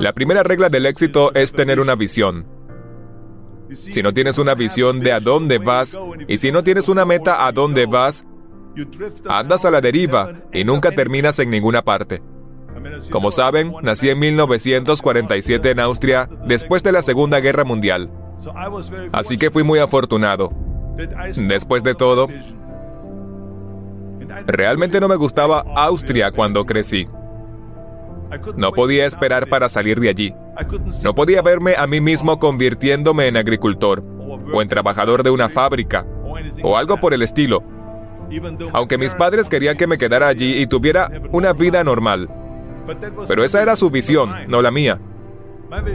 La primera regla del éxito es tener una visión. Si no tienes una visión de a dónde vas y si no tienes una meta a dónde vas, andas a la deriva y nunca terminas en ninguna parte. Como saben, nací en 1947 en Austria después de la Segunda Guerra Mundial. Así que fui muy afortunado. Después de todo, realmente no me gustaba Austria cuando crecí. No podía esperar para salir de allí. No podía verme a mí mismo convirtiéndome en agricultor o en trabajador de una fábrica o algo por el estilo. Aunque mis padres querían que me quedara allí y tuviera una vida normal. Pero esa era su visión, no la mía.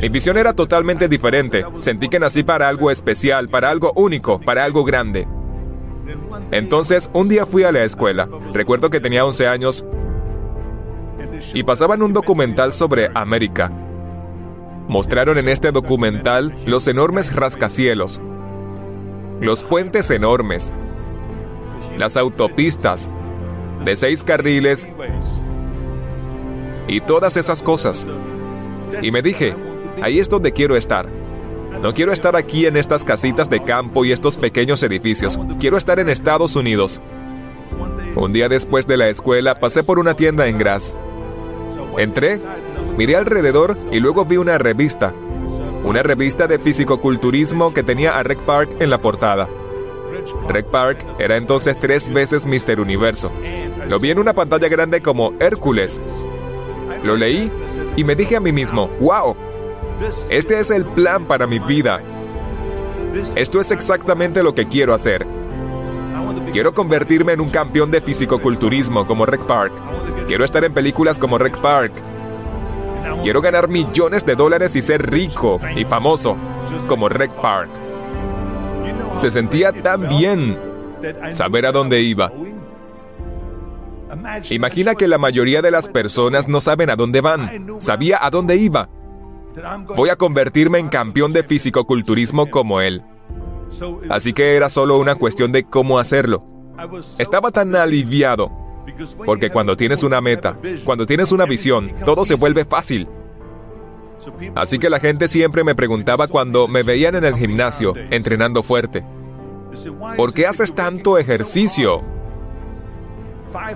Mi visión era totalmente diferente. Sentí que nací para algo especial, para algo único, para algo grande. Entonces, un día fui a la escuela. Recuerdo que tenía 11 años y pasaban un documental sobre América. Mostraron en este documental los enormes rascacielos, los puentes enormes, las autopistas de seis carriles y todas esas cosas. Y me dije, ahí es donde quiero estar. No quiero estar aquí en estas casitas de campo y estos pequeños edificios. Quiero estar en Estados Unidos. Un día después de la escuela pasé por una tienda en Graz Entré, miré alrededor y luego vi una revista. Una revista de fisicoculturismo que tenía a Rec Park en la portada. Rec Park era entonces tres veces Mister Universo. Lo vi en una pantalla grande como Hércules. Lo leí y me dije a mí mismo, wow, este es el plan para mi vida. Esto es exactamente lo que quiero hacer. Quiero convertirme en un campeón de fisicoculturismo como Rec Park. Quiero estar en películas como Rec Park. Quiero ganar millones de dólares y ser rico y famoso como Rec Park. Se sentía tan bien saber a dónde iba. Imagina que la mayoría de las personas no saben a dónde van. Sabía a dónde iba. Voy a convertirme en campeón de fisicoculturismo como él. Así que era solo una cuestión de cómo hacerlo. Estaba tan aliviado, porque cuando tienes una meta, cuando tienes una visión, todo se vuelve fácil. Así que la gente siempre me preguntaba cuando me veían en el gimnasio, entrenando fuerte, ¿por qué haces tanto ejercicio?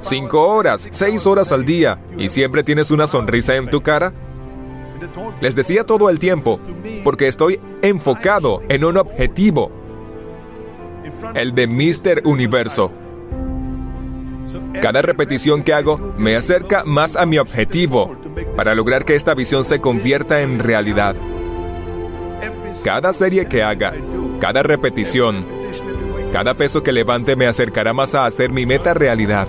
Cinco horas, seis horas al día, y siempre tienes una sonrisa en tu cara. Les decía todo el tiempo, porque estoy enfocado en un objetivo el de Mister Universo. Cada repetición que hago me acerca más a mi objetivo para lograr que esta visión se convierta en realidad. Cada serie que haga, cada repetición, cada peso que levante me acercará más a hacer mi meta realidad.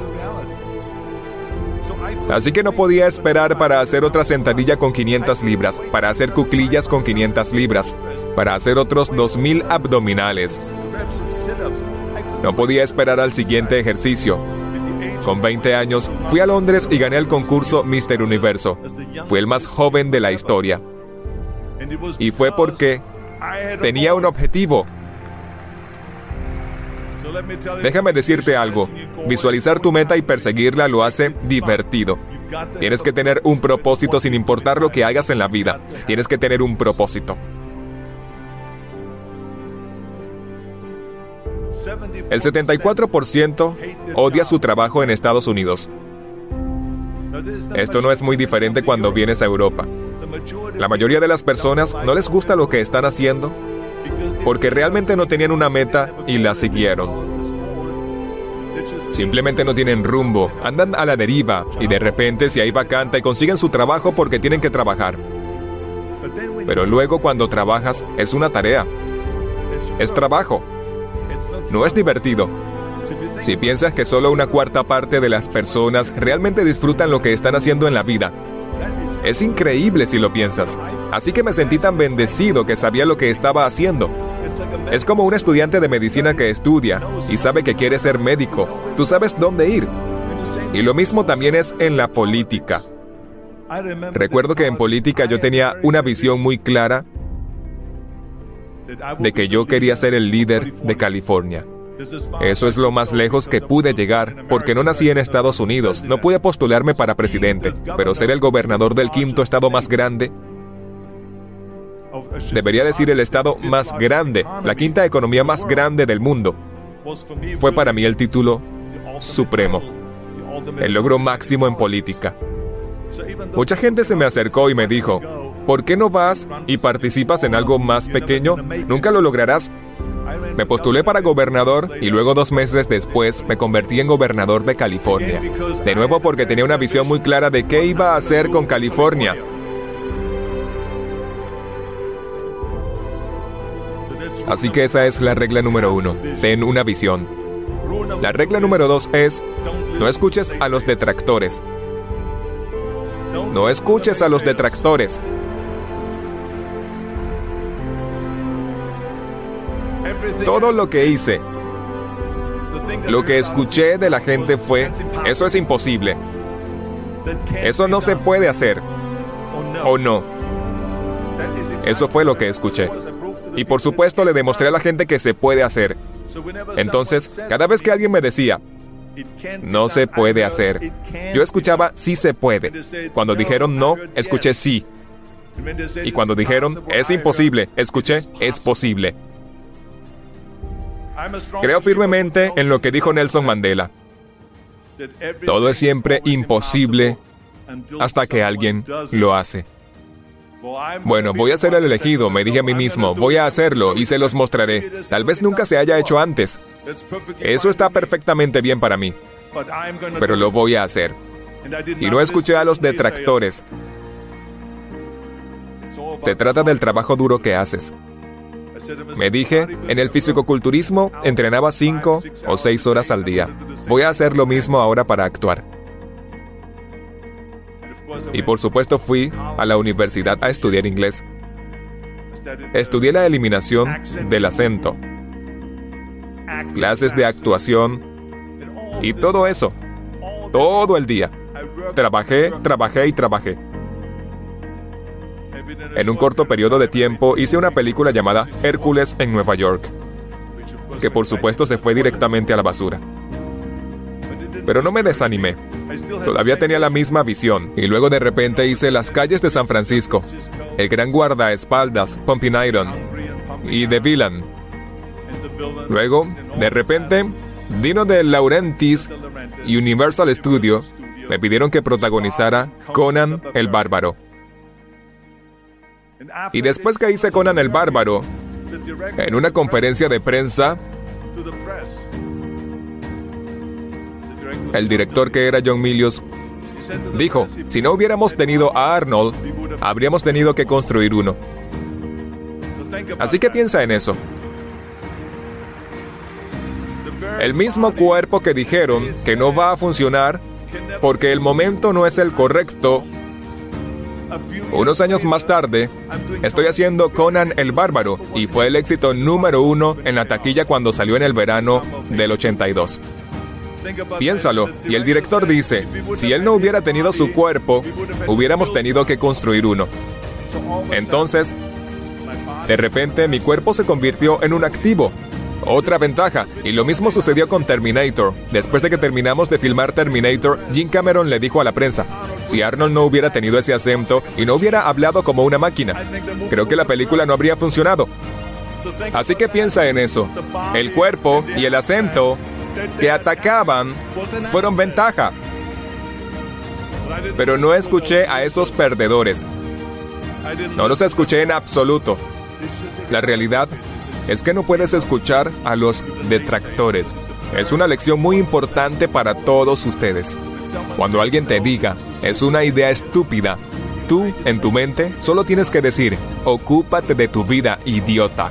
Así que no podía esperar para hacer otra sentadilla con 500 libras, para hacer cuclillas con 500 libras, para hacer otros 2000 abdominales. No podía esperar al siguiente ejercicio. Con 20 años, fui a Londres y gané el concurso Mister Universo. Fui el más joven de la historia. Y fue porque tenía un objetivo. Déjame decirte algo. Visualizar tu meta y perseguirla lo hace divertido. Tienes que tener un propósito sin importar lo que hagas en la vida. Tienes que tener un propósito. El 74% odia su trabajo en Estados Unidos. Esto no es muy diferente cuando vienes a Europa. La mayoría de las personas no les gusta lo que están haciendo porque realmente no tenían una meta y la siguieron. Simplemente no tienen rumbo, andan a la deriva y de repente si hay vacante consiguen su trabajo porque tienen que trabajar. Pero luego cuando trabajas es una tarea. Es trabajo. No es divertido. Si piensas que solo una cuarta parte de las personas realmente disfrutan lo que están haciendo en la vida, es increíble si lo piensas. Así que me sentí tan bendecido que sabía lo que estaba haciendo. Es como un estudiante de medicina que estudia y sabe que quiere ser médico. Tú sabes dónde ir. Y lo mismo también es en la política. Recuerdo que en política yo tenía una visión muy clara de que yo quería ser el líder de California. Eso es lo más lejos que pude llegar, porque no nací en Estados Unidos, no pude postularme para presidente, pero ser el gobernador del quinto estado más grande, debería decir el estado más grande, la quinta economía más grande del mundo, fue para mí el título supremo, el logro máximo en política. Mucha gente se me acercó y me dijo, ¿por qué no vas y participas en algo más pequeño? Nunca lo lograrás. Me postulé para gobernador y luego dos meses después me convertí en gobernador de California. De nuevo porque tenía una visión muy clara de qué iba a hacer con California. Así que esa es la regla número uno. Ten una visión. La regla número dos es, no escuches a los detractores. No escuches a los detractores. Todo lo que hice, lo que escuché de la gente fue, eso es imposible. Eso no se puede hacer. O no. Eso fue lo que escuché. Y por supuesto le demostré a la gente que se puede hacer. Entonces, cada vez que alguien me decía, no se puede hacer, yo escuchaba sí se puede. Cuando dijeron no, escuché sí. Y cuando dijeron es imposible, escuché es posible. Creo firmemente en lo que dijo Nelson Mandela. Todo es siempre imposible hasta que alguien lo hace. Bueno, voy a ser el elegido, me dije a mí mismo, voy a hacerlo y se los mostraré. Tal vez nunca se haya hecho antes. Eso está perfectamente bien para mí, pero lo voy a hacer. Y no escuché a los detractores. Se trata del trabajo duro que haces. Me dije, en el fisicoculturismo entrenaba cinco o seis horas al día. Voy a hacer lo mismo ahora para actuar. Y por supuesto fui a la universidad a estudiar inglés. Estudié la eliminación del acento, clases de actuación y todo eso, todo el día. Trabajé, trabajé y trabajé. En un corto periodo de tiempo hice una película llamada Hércules en Nueva York, que por supuesto se fue directamente a la basura. Pero no me desanimé. Todavía tenía la misma visión y luego de repente hice Las calles de San Francisco, El gran guardaespaldas, Pumping Iron y The Villain. Luego, de repente, Dino de Laurentis y Universal Studio me pidieron que protagonizara Conan el Bárbaro. Y después que hice Conan el Bárbaro, en una conferencia de prensa, el director que era John Milius dijo, si no hubiéramos tenido a Arnold, habríamos tenido que construir uno. Así que piensa en eso. El mismo cuerpo que dijeron que no va a funcionar porque el momento no es el correcto. Unos años más tarde, estoy haciendo Conan el Bárbaro y fue el éxito número uno en la taquilla cuando salió en el verano del 82. Piénsalo. Y el director dice, si él no hubiera tenido su cuerpo, hubiéramos tenido que construir uno. Entonces, de repente mi cuerpo se convirtió en un activo. Otra ventaja, y lo mismo sucedió con Terminator. Después de que terminamos de filmar Terminator, Jim Cameron le dijo a la prensa, si Arnold no hubiera tenido ese acento y no hubiera hablado como una máquina, creo que la película no habría funcionado. Así que piensa en eso. El cuerpo y el acento que atacaban fueron ventaja. Pero no escuché a esos perdedores. No los escuché en absoluto. La realidad es que no puedes escuchar a los detractores. Es una lección muy importante para todos ustedes. Cuando alguien te diga, es una idea estúpida, tú, en tu mente, solo tienes que decir, ocúpate de tu vida, idiota.